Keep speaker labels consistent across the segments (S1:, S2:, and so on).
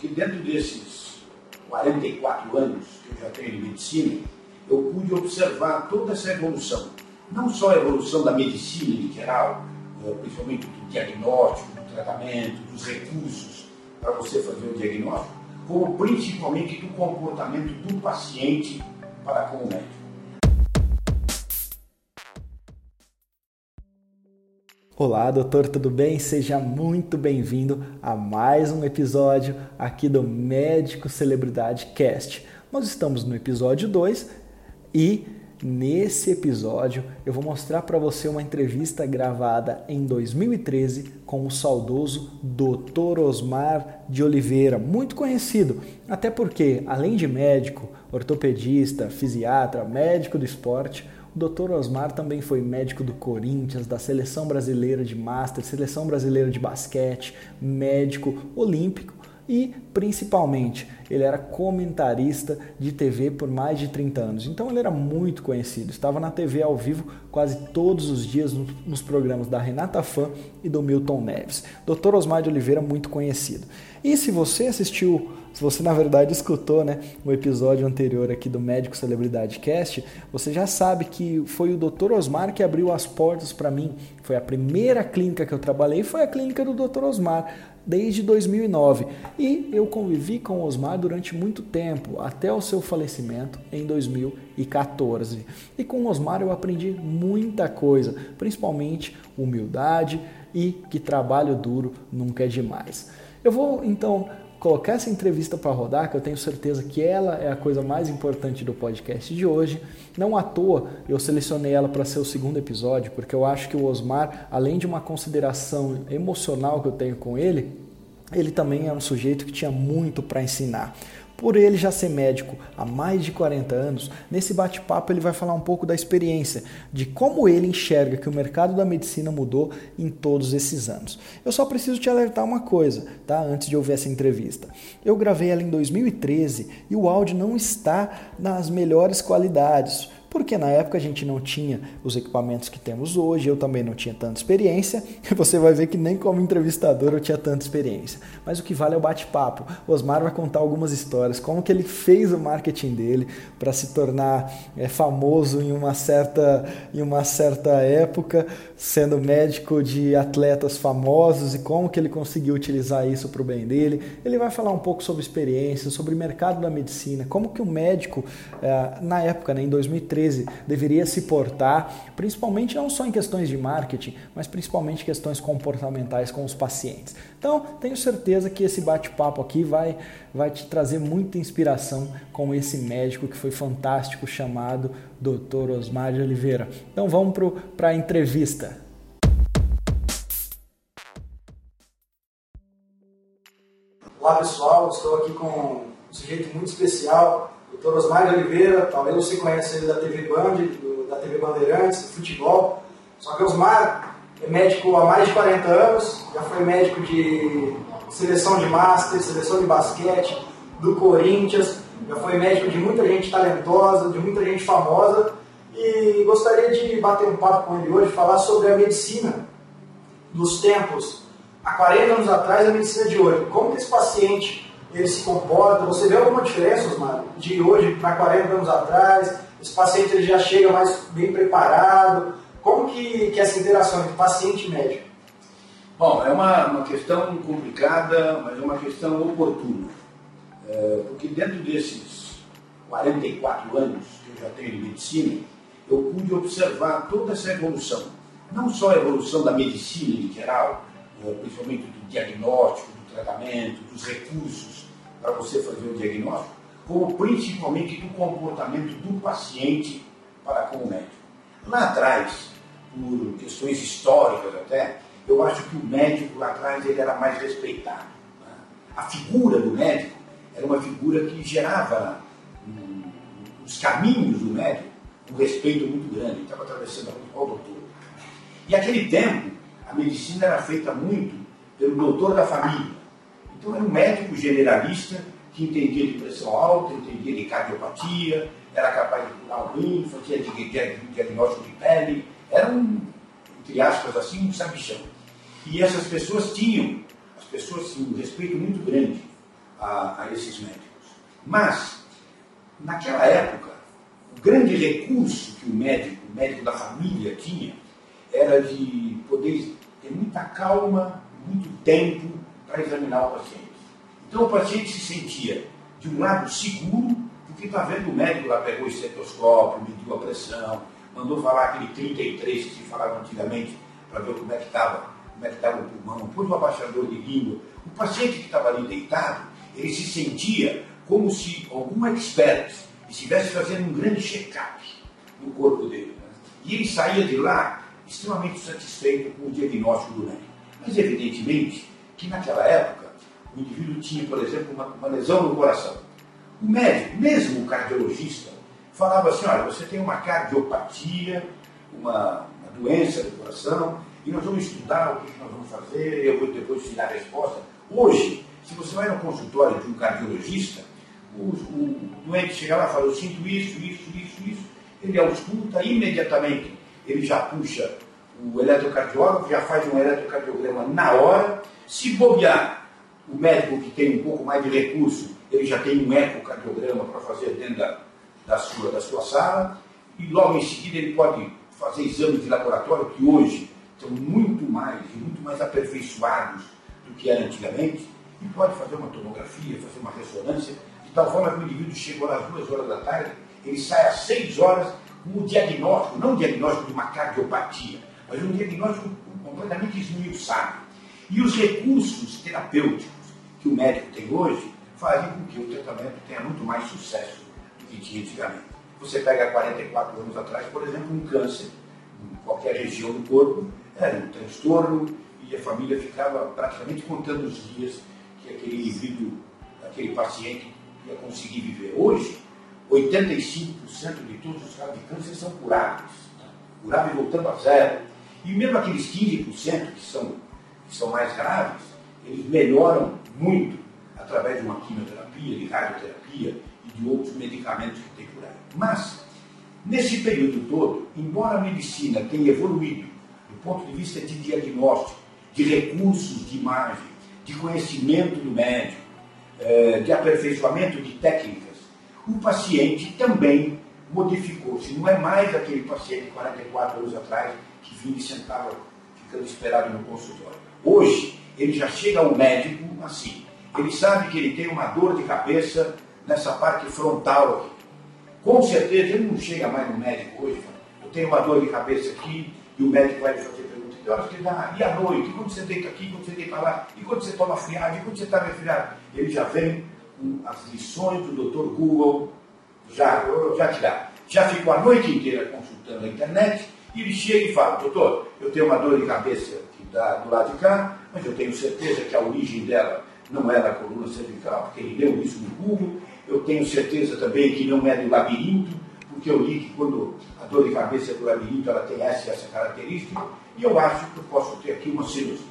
S1: porque dentro desses 44 anos que eu já tenho de medicina, eu pude observar toda essa evolução. Não só a evolução da medicina em geral, eh, principalmente do diagnóstico, do tratamento, dos recursos para você fazer o diagnóstico, como principalmente do comportamento do paciente para com o médico.
S2: Olá, doutor, tudo bem? Seja muito bem-vindo a mais um episódio aqui do Médico Celebridade Cast. Nós estamos no episódio 2 e nesse episódio eu vou mostrar para você uma entrevista gravada em 2013 com o saudoso Dr. Osmar de Oliveira, muito conhecido, até porque além de médico, ortopedista, fisiatra, médico do esporte, Dr. Osmar também foi médico do Corinthians, da Seleção Brasileira de Master, Seleção Brasileira de Basquete, médico olímpico e, principalmente, ele era comentarista de TV por mais de 30 anos. Então ele era muito conhecido. Estava na TV ao vivo quase todos os dias nos programas da Renata Fã e do Milton Neves. Dr. Osmar de Oliveira, muito conhecido. E se você assistiu se você na verdade escutou né, o episódio anterior aqui do Médico Celebridade Cast, você já sabe que foi o Dr. Osmar que abriu as portas para mim. Foi a primeira clínica que eu trabalhei, foi a clínica do Dr. Osmar, desde 2009. E eu convivi com o Osmar durante muito tempo, até o seu falecimento em 2014. E com o Osmar eu aprendi muita coisa, principalmente humildade e que trabalho duro nunca é demais. Eu vou então colocar essa entrevista para rodar, que eu tenho certeza que ela é a coisa mais importante do podcast de hoje. Não à toa eu selecionei ela para ser o segundo episódio, porque eu acho que o Osmar, além de uma consideração emocional que eu tenho com ele, ele também é um sujeito que tinha muito para ensinar. Por ele já ser médico há mais de 40 anos, nesse bate-papo ele vai falar um pouco da experiência, de como ele enxerga que o mercado da medicina mudou em todos esses anos. Eu só preciso te alertar uma coisa, tá? Antes de ouvir essa entrevista. Eu gravei ela em 2013 e o áudio não está nas melhores qualidades porque na época a gente não tinha os equipamentos que temos hoje, eu também não tinha tanta experiência, e você vai ver que nem como entrevistador eu tinha tanta experiência. Mas o que vale é o bate-papo. O Osmar vai contar algumas histórias, como que ele fez o marketing dele para se tornar é, famoso em uma, certa, em uma certa época, sendo médico de atletas famosos e como que ele conseguiu utilizar isso para o bem dele. Ele vai falar um pouco sobre experiência, sobre o mercado da medicina, como que o médico, é, na época, né, em 2013, 2013 deveria se portar, principalmente não só em questões de marketing, mas principalmente questões comportamentais com os pacientes. Então, tenho certeza que esse bate-papo aqui vai, vai te trazer muita inspiração com esse médico que foi fantástico, chamado Dr. Osmar de Oliveira. Então, vamos para a entrevista.
S3: Olá pessoal, estou aqui com um sujeito muito especial, Dr. Osmar de Oliveira, talvez você conheça ele da TV Band, do, da TV Bandeirantes, do futebol. Só que Osmar é médico há mais de 40 anos, já foi médico de seleção de master, seleção de basquete, do Corinthians, já foi médico de muita gente talentosa, de muita gente famosa. E gostaria de bater um papo com ele hoje, falar sobre a medicina dos tempos há 40 anos atrás a medicina de hoje. Como que esse paciente ele se comporta. Você vê alguma diferença, Osmar, de hoje para 40 anos atrás? Esse paciente ele já chega mais bem preparado? Como que, que é essa interação entre paciente e médico?
S1: Bom, é uma, uma questão complicada, mas é uma questão oportuna. É, porque dentro desses 44 anos que eu já tenho de medicina, eu pude observar toda essa evolução. Não só a evolução da medicina em geral, é, principalmente do diagnóstico, do tratamento, dos recursos para você fazer o diagnóstico, como principalmente do comportamento do paciente para com o médico. Lá atrás, por questões históricas até, eu acho que o médico lá atrás ele era mais respeitado. Né? A figura do médico era uma figura que gerava nos caminhos do médico um respeito muito grande. Estava atravessando a rua, qual doutor? E aquele tempo, a medicina era feita muito pelo doutor da família, então era um médico generalista que entendia de pressão alta, entendia de cardiopatia, era capaz de curar o rim, fazia diagnóstico de pele, era um, entre aspas assim, um sabichão. E essas pessoas tinham, as pessoas tinham um respeito muito grande a, a esses médicos. Mas, naquela época, o grande recurso que o médico, o médico da família tinha, era de poder ter muita calma, muito tempo para examinar o paciente. Então o paciente se sentia, de um lado, seguro, porque está vendo o médico lá, pegou o estetoscópio, mediu a pressão, mandou falar aquele 33 que se falava antigamente, para ver como é que estava, como é que estava o pulmão, pôs o abaixador de língua. O paciente que estava ali deitado, ele se sentia como se algum expert estivesse fazendo um grande check-up no corpo dele. Né? E ele saía de lá extremamente satisfeito com o diagnóstico do médico. Mas, evidentemente, que naquela época, o indivíduo tinha, por exemplo, uma, uma lesão no coração. O médico, mesmo o cardiologista, falava assim, olha, você tem uma cardiopatia, uma, uma doença do coração, e nós vamos estudar o que nós vamos fazer, eu vou depois te dar a resposta. Hoje, se você vai no consultório de um cardiologista, o, o doente chega lá e fala, eu sinto isso, isso, isso, isso, ele ausculta imediatamente, ele já puxa o eletrocardiógrafo, já faz um eletrocardiograma na hora, se bobear, o médico que tem um pouco mais de recurso, ele já tem um ecocardiograma para fazer dentro da, da, sua, da sua sala, e logo em seguida ele pode fazer exames de laboratório que hoje estão muito mais muito mais aperfeiçoados do que era antigamente, e pode fazer uma tomografia, fazer uma ressonância, de tal forma que o indivíduo chegou às duas horas da tarde, ele sai às seis horas com o diagnóstico, não o diagnóstico de uma cardiopatia, mas um diagnóstico completamente esmiuçado. E os recursos terapêuticos que o médico tem hoje fazem com que o tratamento tenha muito mais sucesso do que tinha antigamente. Você pega 44 anos atrás, por exemplo, um câncer em qualquer região do corpo, era um transtorno e a família ficava praticamente contando os dias que aquele indivíduo, aquele paciente ia conseguir viver. Hoje, 85% de todos os casos de câncer são curáveis. Né? Curáveis voltando a zero. E mesmo aqueles 15% que são, que são mais graves, eles melhoram muito através de uma quimioterapia, de radioterapia e de outros medicamentos que tem aí. Mas, nesse período todo, embora a medicina tenha evoluído do ponto de vista de diagnóstico, de recursos de imagem, de conhecimento do médico, eh, de aperfeiçoamento de técnicas, o paciente também modificou-se. Não é mais aquele paciente de 44 anos atrás que vinha e sentava ficando esperado no consultório. Hoje, ele já chega ao médico assim. Ele sabe que ele tem uma dor de cabeça nessa parte frontal aqui. Com certeza, ele não chega mais no médico hoje. Eu tenho uma dor de cabeça aqui e o médico vai fazer. Que horas que dá? E à noite? E quando você deita aqui? Quando você deita lá? E quando você toma friagem? E quando você está resfriado? Ele já vem com as lições do Dr. Google, já, já te dá. Já ficou a noite inteira consultando a internet e ele chega e fala, doutor, eu tenho uma dor de cabeça que do lado de cá, mas eu tenho certeza que a origem dela não é da coluna cervical, porque ele leu isso no Google. Eu tenho certeza também que não é do labirinto, porque eu li que quando a dor de cabeça é do labirinto, ela tem essa essa característica, e eu acho que eu posso ter aqui uma sinusite.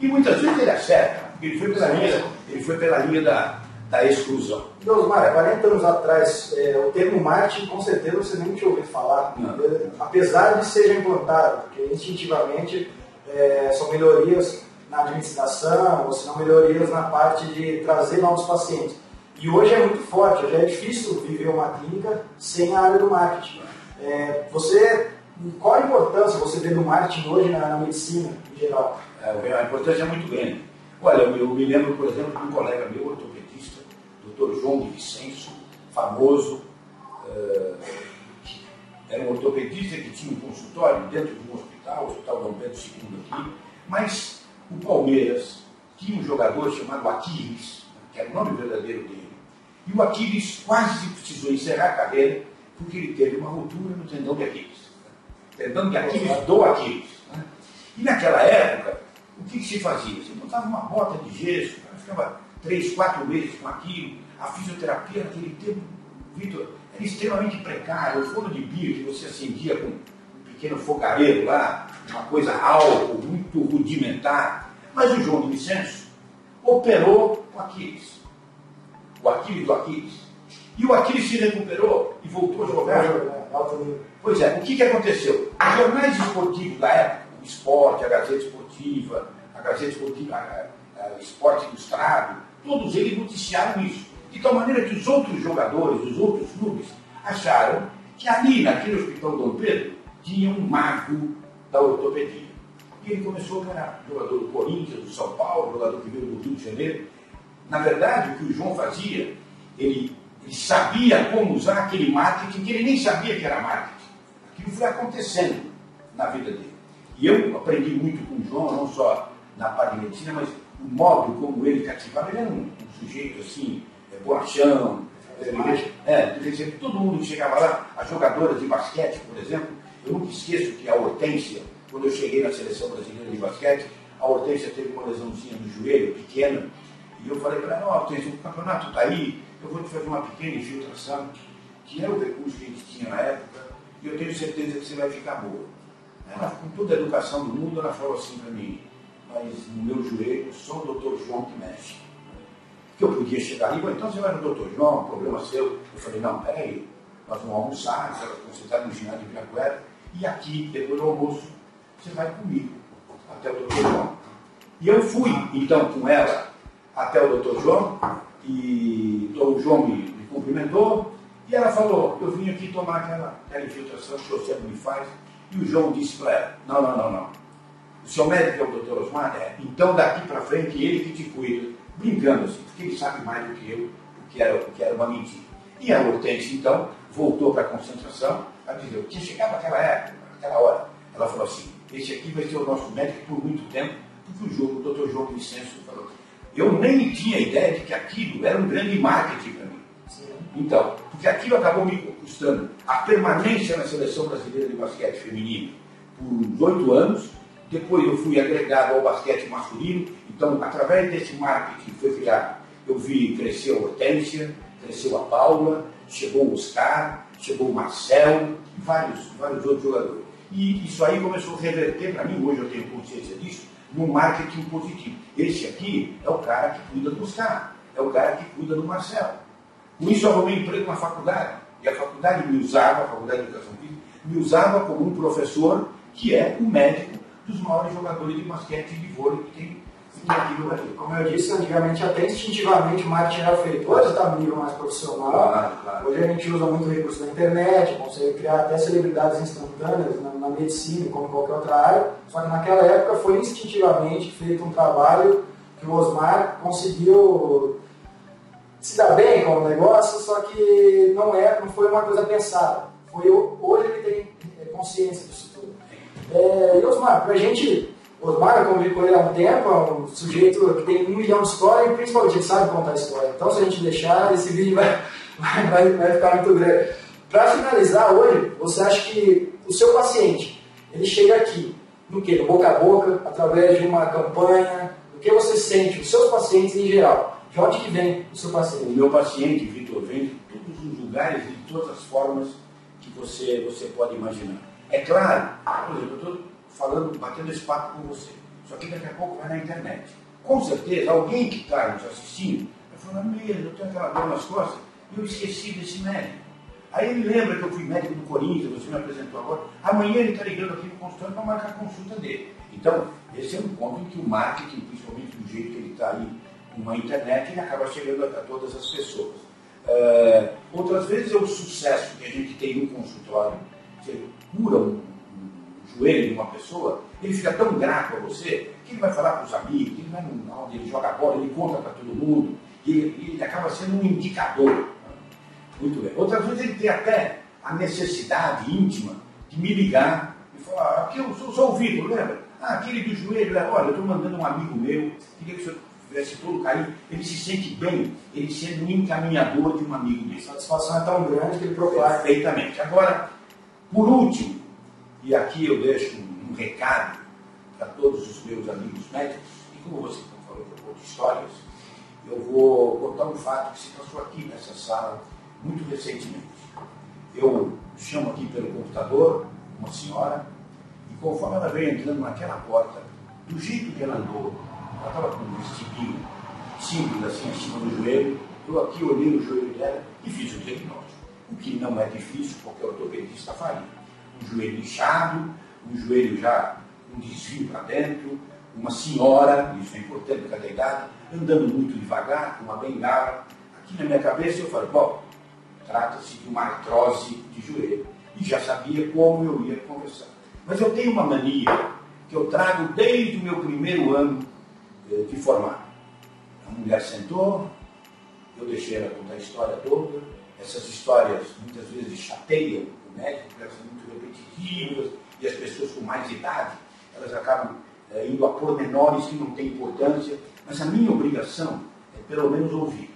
S1: E muitas vezes ele acerta, porque ele foi pela linha, ele foi pela linha da, da exclusão.
S3: Osmar, 40 anos atrás, é, o termo marketing, com certeza você nem tinha ouvido falar, não. apesar de ser implantado, porque instintivamente é, são melhorias na administração, ou se não melhorias na parte de trazer novos pacientes. E hoje é muito forte, hoje é difícil viver uma clínica sem a área do marketing. É, você, qual a importância você vê do marketing hoje na, na medicina em geral?
S1: É, a importância é muito grande. Olha, eu, eu me lembro, por exemplo, de um colega meu, ortopedista, Dr. João de Vicenço, famoso, uh, era um ortopedista que tinha um consultório dentro de um hospital, o Hospital Dom Pedro II aqui, mas o Palmeiras tinha um jogador chamado Aquiles, que era o nome verdadeiro dele, e o Aquiles quase precisou encerrar a carreira porque ele teve uma ruptura no tendão de Aquiles. Tendão de Aquiles do Aquiles. Né? E naquela época, o que, que, se fazia? Você botava uma bota de gesso, ficava três, quatro meses com aquilo, a fisioterapia naquele tempo, Vitor, era extremamente precária, o forno de bia que você acendia com um pequeno fogareiro lá, uma coisa álcool, muito rudimentar. Mas o João de Vicenço operou o Aquiles. O Aquiles do Aquiles. E o Aquiles se recuperou e voltou a jogar. Pois é, o que, que aconteceu? Os jornais esportivos da época, o Esporte, a Gazeta Esportiva, a Gazeta Esportiva, a, a Esporte Ilustrado, todos eles noticiaram isso. De tal maneira que os outros jogadores, os outros clubes, acharam que ali, naquele hospital Dom Pedro, tinha um mago da ortopedia. E ele começou a ganhar. Jogador do Corinthians, do São Paulo, jogador que veio do Rio de Janeiro. Na verdade, o que o João fazia, ele, ele sabia como usar aquele marketing que ele nem sabia que era marketing. Aquilo foi acontecendo na vida dele. E eu aprendi muito com o João, não só na parte de medicina, mas o modo como ele cativava. Ele era um, um sujeito assim, é, borrachão. É, todo mundo que chegava lá, as jogadoras de basquete, por exemplo, eu nunca esqueço que a Hortência, quando eu cheguei na seleção brasileira de basquete, a Hortência teve uma lesãozinha no joelho, pequena, e eu falei para ela, ó, Hortência, o campeonato está aí, eu vou te fazer uma pequena infiltração, que é o recurso que a gente tinha na época, e eu tenho certeza que você vai ficar boa. Ela, com toda a educação do mundo, ela falou assim para mim, mas no meu joelho só o doutor João que mexe. Que eu podia chegar ali, então você vai no doutor João, problema seu. Eu falei, não, peraí, nós vamos almoçar, você está no ginásio de Ibirapuera, e aqui, depois do almoço, você vai comigo até o doutor João. E eu fui, então, com ela até o doutor João, e o João me, me cumprimentou, e ela falou, eu vim aqui tomar aquela, aquela infiltração que o senhor me faz, e o João disse para ela, não, não, não, não. O seu médico é o doutor Osmar? É. Então daqui para frente ele que te cuida. Brincando assim, porque ele sabe mais do que eu que era, que era uma mentira. E a Hortense, então, voltou para a concentração a dizer, tinha chegado naquela época, naquela hora. Ela falou assim, esse aqui vai ser o nosso médico por muito tempo, porque o, jogo, o doutor João Vicenço falou. Eu nem tinha ideia de que aquilo era um grande marketing para mim. Então, porque aquilo acabou me custando a permanência na seleção brasileira de basquete feminino por oito anos. Depois eu fui agregado ao basquete masculino. Então, através desse marketing que foi criado, eu vi crescer a Hortência, cresceu a Paula, chegou o Oscar, chegou o Marcel e vários, vários outros jogadores. E isso aí começou a reverter para mim, hoje eu tenho consciência disso, no marketing positivo. Esse aqui é o cara que cuida do Oscar, é o cara que cuida do Marcel. Com isso eu arrumei emprego na faculdade. E a faculdade me usava, a faculdade de educação física, me usava como um professor que é o médico dos maiores jogadores de basquete e de vôlei que tem
S3: Como eu disse, antigamente até instintivamente o marketing era feito. Hoje está no nível mais profissional. Claro, claro. Hoje a gente usa muito recurso da internet, consegue criar até celebridades instantâneas na, na medicina, como qualquer outra área. Só que naquela época foi instintivamente feito um trabalho que o Osmar conseguiu se dá bem com o negócio, só que não é, não foi uma coisa pensada. Foi, hoje ele tem é, consciência disso tudo. É, e Osmar, pra gente, Osmar, eu convivi com ele há um tempo, é um sujeito que tem um milhão de histórias e principalmente ele sabe contar história. Então se a gente deixar, esse vídeo vai, vai, vai ficar muito grande. Para finalizar hoje, você acha que o seu paciente, ele chega aqui, no que? No boca a boca, através de uma campanha, o que você sente, os seus pacientes em geral? De onde que vem o seu paciente? O
S1: meu paciente, Vitor, vem de todos os lugares de todas as formas que você, você pode imaginar. É claro, por exemplo, eu estou falando, batendo esse papo com você. Só que daqui a pouco vai na internet. Com certeza, alguém que está nos assistindo vai falar, mesmo, eu tenho aquela dor nas costas e eu esqueci desse médico. Aí ele lembra que eu fui médico do Corinthians, você me apresentou agora. Amanhã ele está ligando aqui no consultório para marcar a consulta dele. Então, esse é um ponto em que o marketing, principalmente do jeito que ele está aí uma internet e acaba chegando a, a todas as pessoas. Uh, outras vezes é o sucesso que a gente tem no consultório. Você cura um, joelho de uma pessoa, ele fica tão grato a você que ele vai falar para os amigos, ele vai onde ele joga bola, ele conta para todo mundo, e ele, ele acaba sendo um indicador. Muito bem. Outras vezes ele tem até a necessidade íntima de me ligar e falar, aqui eu sou, sou o Vitor, lembra? Ah, aquele do joelho, olha, eu estou mandando um amigo meu, queria que o senhor tivesse todo o carinho, ele se sente bem, ele sendo um encaminhador de um amigo dele.
S3: A satisfação é tão grande que ele procura.
S1: Perfeitamente. Agora, por último, e aqui eu deixo um, um recado para todos os meus amigos médicos, e como você falou que eu conto histórias, eu vou contar um fato que se passou aqui nessa sala muito recentemente. Eu chamo aqui pelo computador uma senhora, e conforme ela veio entrando naquela porta, do jeito que ela andou, ela estava com um vestidinho simples assim, acima do joelho. Eu aqui olhei o joelho dela e fiz o diagnóstico. O que não é difícil, qualquer ortopedista faria. Um joelho inchado, um joelho já um desvio para dentro, uma senhora, isso é importante por causa da idade, andando muito devagar, com uma bengala. Aqui na minha cabeça eu falei, bom, trata-se de uma artrose de joelho. E já sabia como eu ia conversar. Mas eu tenho uma mania que eu trago desde o meu primeiro ano eh, de formado. A mulher sentou, eu deixei ela contar a história toda. Essas histórias muitas vezes chateiam médico, elas são muito repetitivas, e as pessoas com mais idade, elas acabam é, indo a pormenores que não têm importância, mas a minha obrigação é pelo menos ouvir.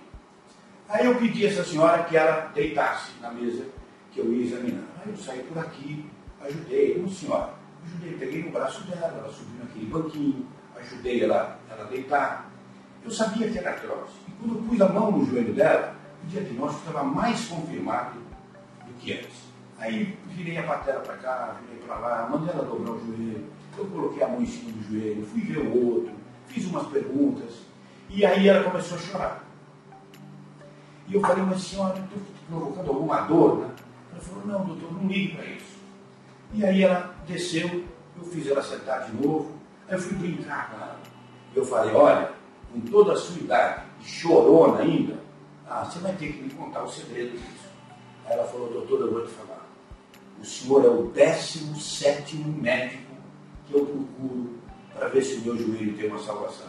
S1: Aí eu pedi a essa senhora que ela deitasse na mesa que eu ia examinar. Aí eu saí por aqui, ajudei, uma senhora, ajudei, peguei no braço dela, ela subiu naquele banquinho, ajudei ela, ela a deitar. Eu sabia que era artrose. E quando eu pus a mão no joelho dela, o diagnóstico estava mais confirmado do que antes. Aí virei a patela para cá, virei para lá, mandei ela dobrar o joelho, eu coloquei a mão em cima do joelho, fui ver o outro, fiz umas perguntas, e aí ela começou a chorar. E eu falei, mas senhora, estou provocando alguma dor, né? Ela falou, não, doutor, não ligue para isso. E aí ela desceu, eu fiz ela sentar de novo, aí eu fui brincar com ela. Eu falei, olha, com toda a sua idade, chorona ainda, ah, você vai ter que me contar o segredo disso. Aí ela falou, doutor, eu vou te falar. O senhor é o 17 médico que eu procuro para ver se o meu joelho tem uma salvação.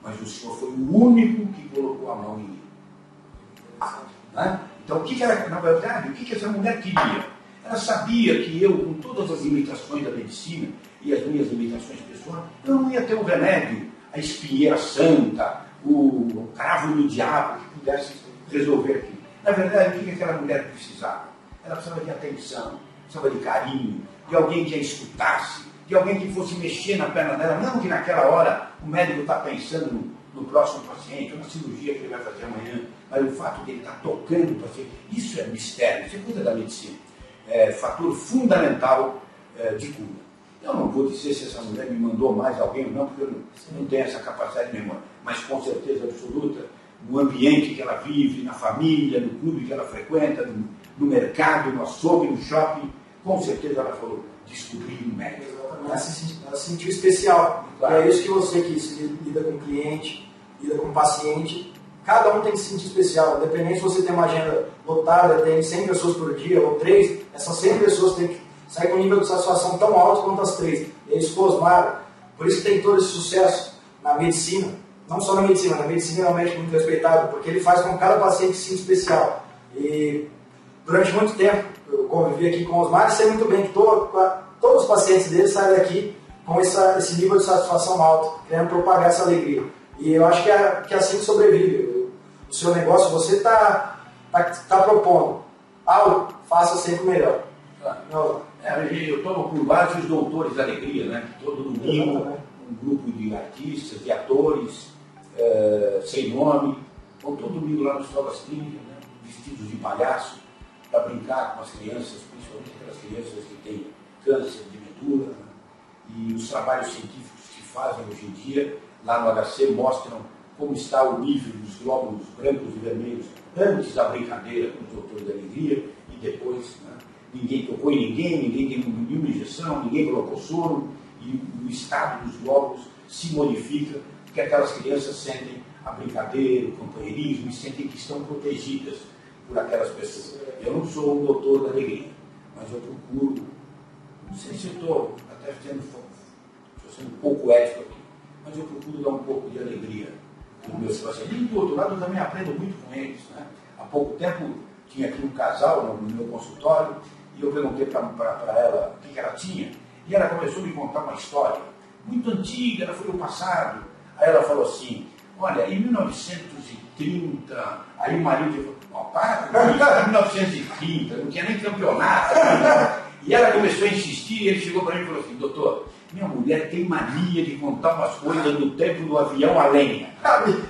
S1: Mas o senhor foi o único que colocou a mão em mim. Né? Então, o que, que era, na verdade, o que, que essa mulher queria? Ela sabia que eu, com todas as limitações da medicina e as minhas limitações pessoais, eu não ia ter o remédio, a espinheira santa, o cravo no diabo que pudesse resolver aquilo. Na verdade, o que aquela mulher precisava? Ela precisava de atenção, precisava de carinho, de alguém que a escutasse, de alguém que fosse mexer na perna dela, não que naquela hora o médico está pensando no, no, próximo paciente, na cirurgia que ele vai fazer amanhã, mas o fato de ele estar tá tocando o paciente, isso é mistério, isso é coisa da medicina. É fator fundamental é, de cura. Eu não vou dizer se essa mulher me mandou mais alguém ou não, porque eu não, não tenho essa capacidade nenhuma, mas com certeza absoluta, no ambiente que ela vive, na família, no clube que ela frequenta, no, no mercado, no açougue, no shopping, com certeza ela falou, descobrir um médico.
S3: Ela se, ela se sentiu especial. Claro. É isso que você que lida com cliente, lida com paciente, cada um tem que se sentir especial. Independente se você tem uma agenda lotada, tem 100 pessoas por dia ou 3, essas 100 pessoas têm que sair com um nível de satisfação tão alto quanto as 3. E é isso Osmar, por isso que tem todo esse sucesso na medicina, não só na medicina, na medicina é um médico muito respeitado, porque ele faz com que cada paciente se sinta especial. E durante muito tempo eu convivi aqui com o Osmar e sei muito bem que todo, todos os pacientes dele saem daqui com essa, esse nível de satisfação alto, querendo propagar essa alegria. E eu acho que é, que é assim que sobrevive. O seu negócio, você está tá, tá propondo algo, faça sempre melhor.
S1: Não. É, eu tomo por vários doutores da alegria, né? Todo domingo, um grupo de artistas, de atores, é, sem nome, vão todo domingo lá no Sol das Clínicas, né? vestidos de palhaço, para brincar com as crianças, principalmente aquelas crianças que têm câncer de medula. Né? E os trabalhos científicos que fazem hoje em dia, lá no HC, mostram como está o nível dos glóbulos brancos e vermelhos antes da brincadeira com o doutor da alegria e depois. Né? Ninguém tocou em ninguém, ninguém deu nenhuma injeção, ninguém colocou soro e o estado dos glóbulos se modifica porque aquelas crianças sentem a brincadeira, o companheirismo e sentem que estão protegidas por aquelas pessoas. Eu não sou um doutor da alegria, mas eu procuro, não sei se estou até sendo, sendo um pouco ético aqui, mas eu procuro dar um pouco de alegria nos meus pacientes. E do outro lado, eu também aprendo muito com eles. Né? Há pouco tempo tinha aqui um casal no, meu consultório e eu perguntei para ela o que, ela tinha e ela começou a me contar uma história muito antiga, ela foi no passado. Aí ela falou assim, olha, em 1930, aí o marido oh, para com isso, em 1930, não tinha nem campeonato. E ela começou a insistir e ele chegou para mim e falou assim, doutor, minha mulher tem mania de contar umas coisas do tempo do avião a lenha.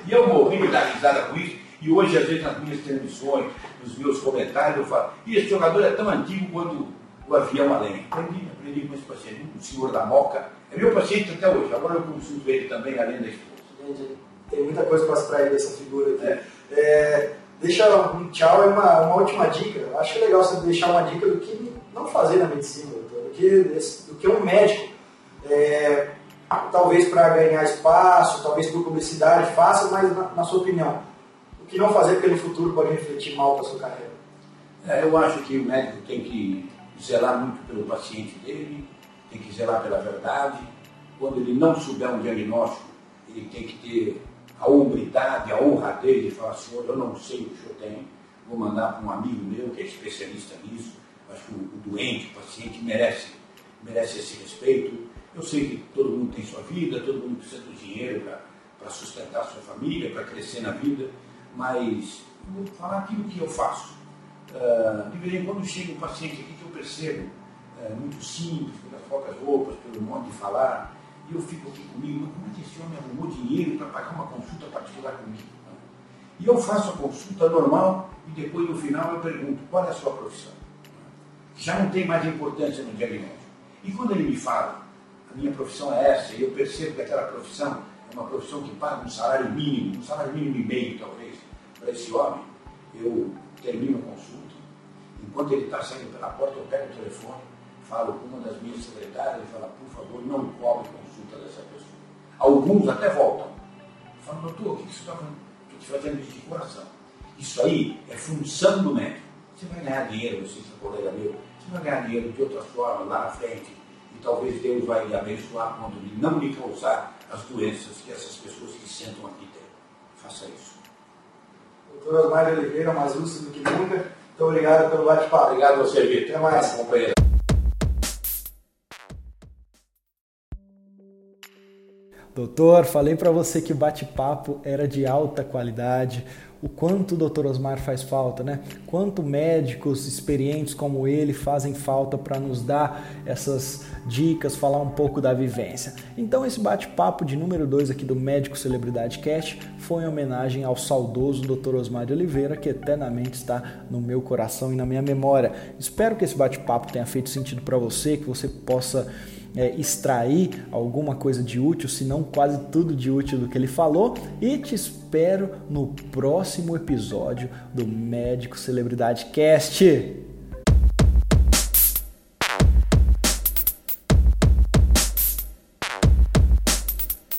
S1: E eu morri de dar risada com isso. E hoje, às vezes, nas minhas transmissões, nos meus comentários, eu falo, e esse jogador é tão antigo quanto o avião a lenha. Aprendi, aprendi com esse paciente, o senhor da Moca. É meu paciente até hoje. Agora eu consulto ele também, além da esposa.
S3: Tem muita coisa para extrair dessa figura aqui. É. É, deixa um tchau é uma, uma última dica. Eu acho legal você deixar uma dica do que não fazer na medicina, do que, do que um médico. É, talvez para ganhar espaço, talvez por publicidade, faça, mas na, na, sua opinião, o que não fazer porque no futuro pode refletir mal para a sua carreira?
S1: É, eu acho que o médico tem que zelar muito pelo paciente dele, tem que zelar pela verdade. Quando ele não souber um diagnóstico, ele tem que ter a hombridade, a honradez de falar, senhor, eu não sei o que o senhor tem, vou mandar para um amigo meu que é especialista nisso. Acho que o, doente, o paciente merece, merece esse respeito. Eu sei que todo mundo tem sua vida, todo mundo precisa do dinheiro para sustentar sua família, para crescer na vida, mas vou falar aquilo que eu faço. Uh, de vez em quando chega um paciente aqui que eu percebo, uh, muito simples, pelas poucas roupas, pelo modo de falar, e eu fico aqui comigo, mas como é que esse homem arrumou dinheiro para pagar uma consulta particular comigo? E eu faço a consulta normal e depois no final eu pergunto, qual é a sua profissão? Já não tem mais importância no diagnóstico. E quando ele me fala, a minha profissão é essa, e eu percebo que aquela profissão é uma profissão que paga um salário mínimo, um salário mínimo e meio talvez, para esse homem, eu termino a consulta. Enquanto ele está saindo pela porta, eu pego o telefone, falo com uma das minhas secretárias e falo, por favor, não cobre consulta dessa pessoa. Alguns até voltam. Falam, doutor, o que você está Estou te fazendo isso de coração. Isso aí é função do médico. Você vai ganhar dinheiro, você é colega meu, você vai ganhar dinheiro de outra forma lá na frente talvez Deus vai lhe abençoar quando ele não lhe causar as doenças que essas pessoas que sentam aqui têm. Faça isso.
S3: Doutor Osmar Oliveira, mais lúcido do que nunca. Muito obrigado pelo bate-papo.
S1: Obrigado a você, Vitor.
S3: Até mais.
S1: Companheiro.
S2: Doutor, falei para você que bate-papo era de alta qualidade o quanto o Dr. Osmar faz falta, né? Quanto médicos experientes como ele fazem falta para nos dar essas dicas, falar um pouco da vivência. Então esse bate-papo de número 2 aqui do Médico Celebridade Cast foi em homenagem ao saudoso Dr. Osmar de Oliveira, que eternamente está no meu coração e na minha memória. Espero que esse bate-papo tenha feito sentido para você, que você possa é, extrair alguma coisa de útil, se não quase tudo de útil do que ele falou, e te espero no próximo episódio do Médico Celebridade Cast.